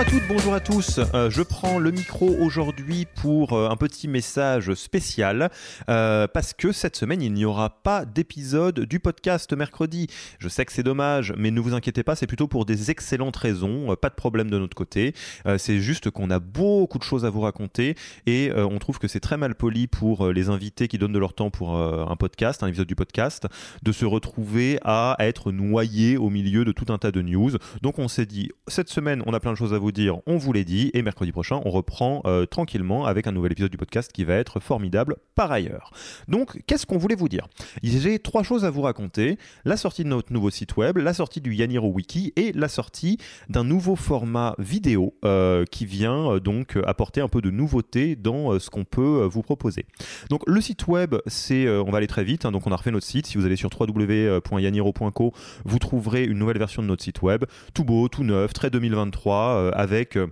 Bonjour à toutes, bonjour à tous. Euh, je prends le micro aujourd'hui pour euh, un petit message spécial euh, parce que cette semaine il n'y aura pas d'épisode du podcast mercredi. Je sais que c'est dommage, mais ne vous inquiétez pas, c'est plutôt pour des excellentes raisons. pas de problème de notre côté. c'est juste qu'on a beaucoup de choses à vous raconter et on trouve que c'est très mal poli pour les invités qui donnent de leur temps pour un podcast, un épisode du podcast, de se retrouver à être noyés au milieu de tout un tas de news. Donc on s'est dit cette semaine on a plein de choses à vous dire, on vous l'a dit, et mercredi prochain, on reprend euh, tranquillement avec un nouvel épisode du podcast qui va être formidable par ailleurs. Donc, qu'est-ce qu'on voulait vous dire? J'ai trois choses à vous raconter la sortie de notre nouveau site web, la sortie du Yaniro Wiki et la sortie d'un nouveau format vidéo euh, qui vient euh, donc apporter un peu de nouveauté dans ce qu'on peut vous proposer. Donc, le site web, c'est, on va aller très vite, hein, donc on a refait notre site. Si vous allez sur www.yaniro.co, vous trouverez une nouvelle version de notre site web, tout beau, tout neuf, très 2023 avec euh,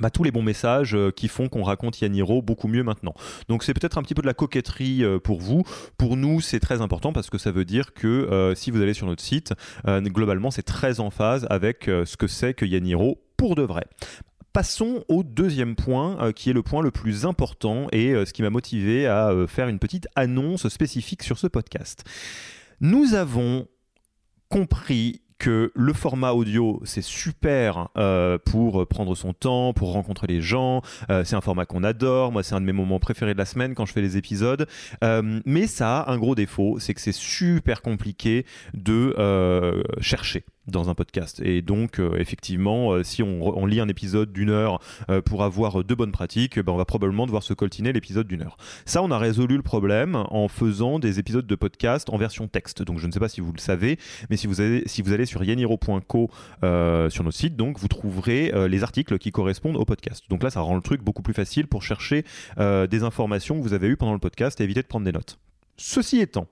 bah, tous les bons messages euh, qui font qu'on raconte Yaniro beaucoup mieux maintenant. Donc c'est peut-être un petit peu de la coquetterie euh, pour vous. Pour nous, c'est très important parce que ça veut dire que si vous allez sur notre site, globalement, c'est très en phase avec ce que c'est que Yaniro pour de vrai. Passons au deuxième point, qui est le point le plus important et ce qui m'a motivé à faire une petite annonce spécifique sur ce podcast. Nous avons compris que le format audio, c'est super euh, pour prendre son temps, pour rencontrer les gens. Euh, c'est un format qu'on adore. Moi, c'est un de mes moments préférés de la semaine quand je fais les épisodes. Euh, mais ça a un gros défaut, c'est que c'est super compliqué de chercher dans un podcast. Et donc, euh, effectivement, euh, si on, lit un épisode d'une heure euh, pour avoir deux bonnes pratiques, ben, on va probablement devoir se coltiner l'épisode d'une heure. Ça, on a résolu le problème en faisant des épisodes de podcast en version texte. Donc, je ne sais pas si vous le savez, mais si vous, allez sur yaniro.co sur nos sites, donc, vous trouverez les articles qui correspondent au podcast. Donc là, ça rend le truc beaucoup plus facile pour chercher des informations que vous avez eues pendant le podcast et éviter de prendre des notes. Ceci étant,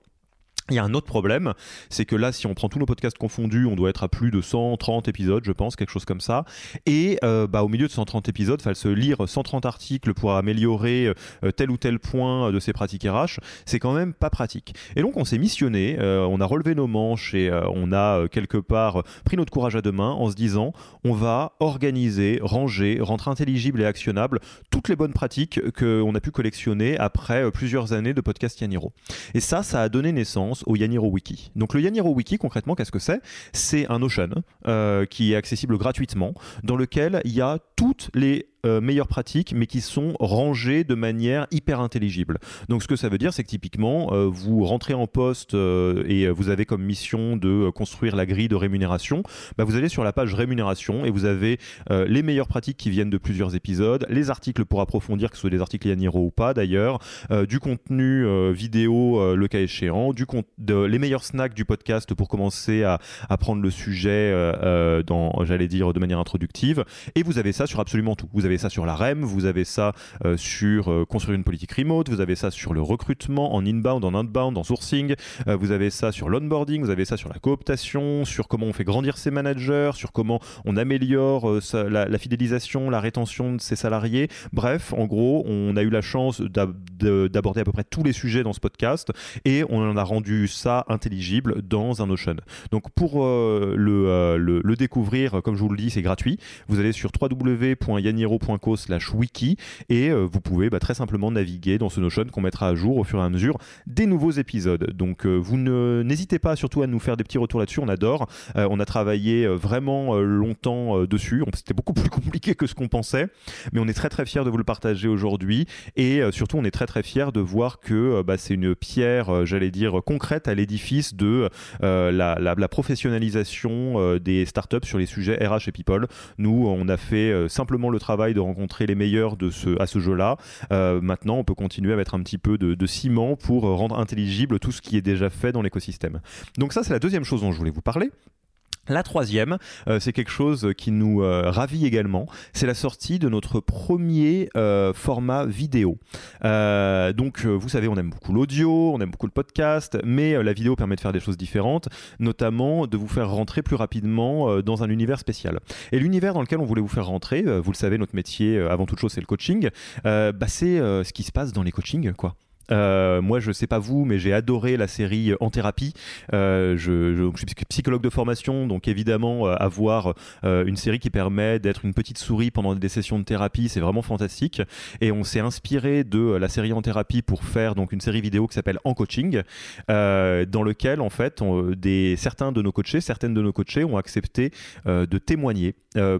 il y a un autre problème, c'est que là, si on prend tous nos podcasts confondus, on doit être à plus de 130 épisodes, je pense, quelque chose comme ça. Et euh, bah, au milieu de 130 épisodes, il fallait se lire 130 articles pour améliorer euh, tel ou tel point de ses pratiques RH. C'est quand même pas pratique. Et donc, on s'est missionné, euh, on a relevé nos manches et on a quelque part pris notre courage à deux mains en se disant on va organiser, ranger, rendre intelligible et actionnable toutes les bonnes pratiques qu'on a pu collectionner après plusieurs années de podcast Yaniro. Et ça, ça a donné naissance au Yaniro Wiki. Donc le Yaniro Wiki, concrètement, qu'est-ce que c'est? C'est un Notion euh, qui est accessible gratuitement, dans lequel il y a toutes les euh, meilleures pratiques, mais qui sont rangées de manière hyper intelligible. Donc ce que ça veut dire, c'est que typiquement, euh, vous rentrez en poste euh, et vous avez comme mission de construire la grille de rémunération. Bah, vous allez sur la page rémunération et vous avez les meilleures pratiques qui viennent de plusieurs épisodes, les articles pour approfondir, que ce soit des articles Yaniro ou pas d'ailleurs, du contenu vidéo le cas échéant, du les meilleurs snacks du podcast pour commencer à, à prendre le sujet dans, j'allais dire, de manière introductive. Et vous avez ça sur absolument tout. Vous avez avez ça sur la REM, vous avez ça sur construire une politique remote, vous avez ça sur le recrutement en inbound, en outbound, en sourcing, vous avez ça sur l'onboarding, vous avez ça sur la cooptation, sur comment on fait grandir ses managers, sur comment on améliore la, fidélisation, la rétention de ses salariés. Bref, en gros, on a eu la chance d'aborder à peu près tous les sujets dans ce podcast et on en a rendu ça intelligible dans un Notion. Donc pour le, le, découvrir, comme je vous le dis, c'est gratuit. Vous allez sur www.yaniro.co wiki et vous pouvez bah, très simplement naviguer dans ce Notion qu'on mettra à jour au fur et à mesure des nouveaux épisodes. Donc vous n'hésitez pas surtout à nous faire des petits retours là-dessus, on adore. Euh, on a travaillé euh, vraiment euh, longtemps dessus, c'était beaucoup plus compliqué que ce qu'on pensait, mais on est très très fiers de vous le partager aujourd'hui et surtout on est très très fiers de voir que bah, c'est une pierre, j'allais dire, concrète à l'édifice de la, professionnalisation des startups sur les sujets RH et People. Nous, on a fait simplement le travail de rencontrer les meilleurs de ce, à ce jeu-là. maintenant, on peut continuer à mettre un petit peu de, de ciment pour rendre intelligible tout ce qui est déjà fait dans l'écosystème. Donc ça, c'est la deuxième chose dont je voulais vous parler. La troisième, euh, c'est quelque chose qui nous euh, ravit également, c'est la sortie de notre premier euh, format vidéo. donc vous savez, on aime beaucoup l'audio, on aime beaucoup le podcast, mais la vidéo permet de faire des choses différentes, notamment de vous faire rentrer plus rapidement dans un univers spécial. Et l'univers dans lequel on voulait vous faire rentrer, vous le savez, notre métier avant toute chose c'est le coaching, bah, c'est ce qui se passe dans les coachings, quoi. Euh, moi, je sais pas vous, mais j'ai adoré la série En thérapie. Euh, je, suis psychologue de formation, donc évidemment, euh, avoir une série qui permet d'être une petite souris pendant des sessions de thérapie, c'est vraiment fantastique. Et on s'est inspiré de la série En thérapie pour faire donc une série vidéo qui s'appelle En coaching, dans lequel en fait, certains de nos coachés, certaines de nos coachés ont accepté de témoigner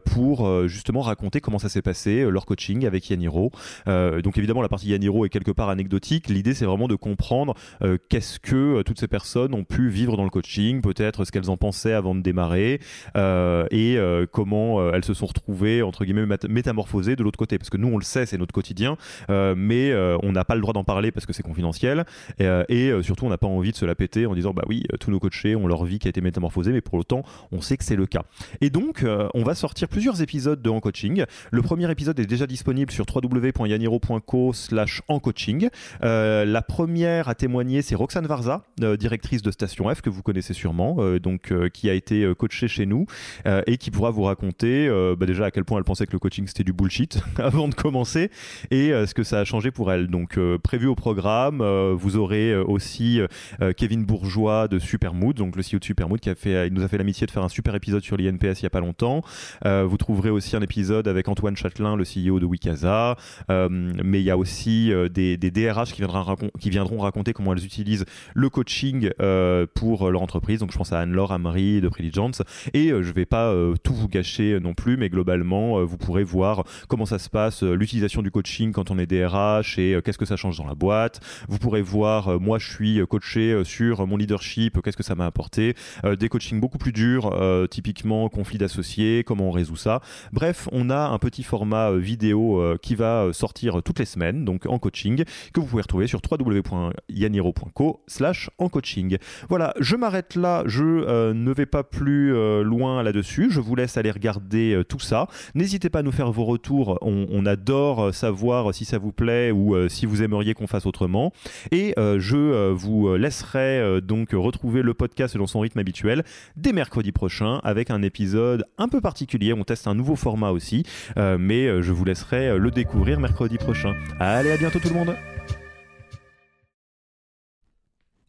pour justement raconter comment ça s'est passé leur coaching avec Yaniro. donc évidemment, la partie Yaniro est quelque part anecdotique l'idée c'est vraiment de comprendre euh, qu'est-ce que euh, toutes ces personnes ont pu vivre dans le coaching, peut-être ce qu'elles en pensaient avant de démarrer euh, et comment elles se sont retrouvées entre guillemets métamorphosées de l'autre côté. Parce que nous on le sait, c'est notre quotidien, mais on n'a pas le droit d'en parler parce que c'est confidentiel et, surtout on n'a pas envie de se la péter en disant bah oui tous nos coachés ont leur vie qui a été métamorphosée, mais pour autant on sait que c'est le cas. Et donc on va sortir plusieurs épisodes de En Coaching. Le premier épisode est déjà disponible sur www.yaniro.co/slash en coaching. La première à témoigner, c'est Roxane Varza, euh, directrice de Station F, que vous connaissez sûrement, euh, donc qui a été coachée chez nous et qui pourra vous raconter bah, déjà à quel point elle pensait que le coaching c'était du bullshit avant de commencer et ce que ça a changé pour elle. Donc prévu au programme, vous aurez aussi Kevin Bourgeois de Supermood, donc le CEO de Supermood qui a fait, il nous a fait l'amitié de faire un super épisode sur l'INPS il y a pas longtemps. vous trouverez aussi un épisode avec Antoine Châtelain, le CEO de Wikaza, mais il y a aussi des, DRH qui qui viendront raconter comment elles utilisent le coaching euh, pour leur entreprise. Donc je pense à Anne-Laure Amri de Preligence. Et euh, je ne vais pas euh, tout vous gâcher non plus, mais globalement, vous pourrez voir comment ça se passe, l'utilisation du coaching quand on est DRH et qu'est-ce que ça change dans la boîte. Vous pourrez voir, moi je suis coaché sur mon leadership, qu'est-ce que ça m'a apporté. des coachings beaucoup plus durs, typiquement conflit d'associés, comment on résout ça. Bref, on a un petit format vidéo qui va sortir toutes les semaines, donc en coaching, que vous pouvez retrouver sur www.yaniro.co slash en coaching. Voilà, je m'arrête là, je euh, ne vais pas plus euh, loin là-dessus, je vous laisse aller regarder euh, tout ça. N'hésitez pas à nous faire vos retours, on, adore savoir si ça vous plaît ou si vous aimeriez qu'on fasse autrement. Et je vous laisserai donc retrouver le podcast dans son rythme habituel dès mercredi prochain avec un épisode un peu particulier. On teste un nouveau format aussi, mais je vous laisserai le découvrir mercredi prochain. Allez, à bientôt tout le monde!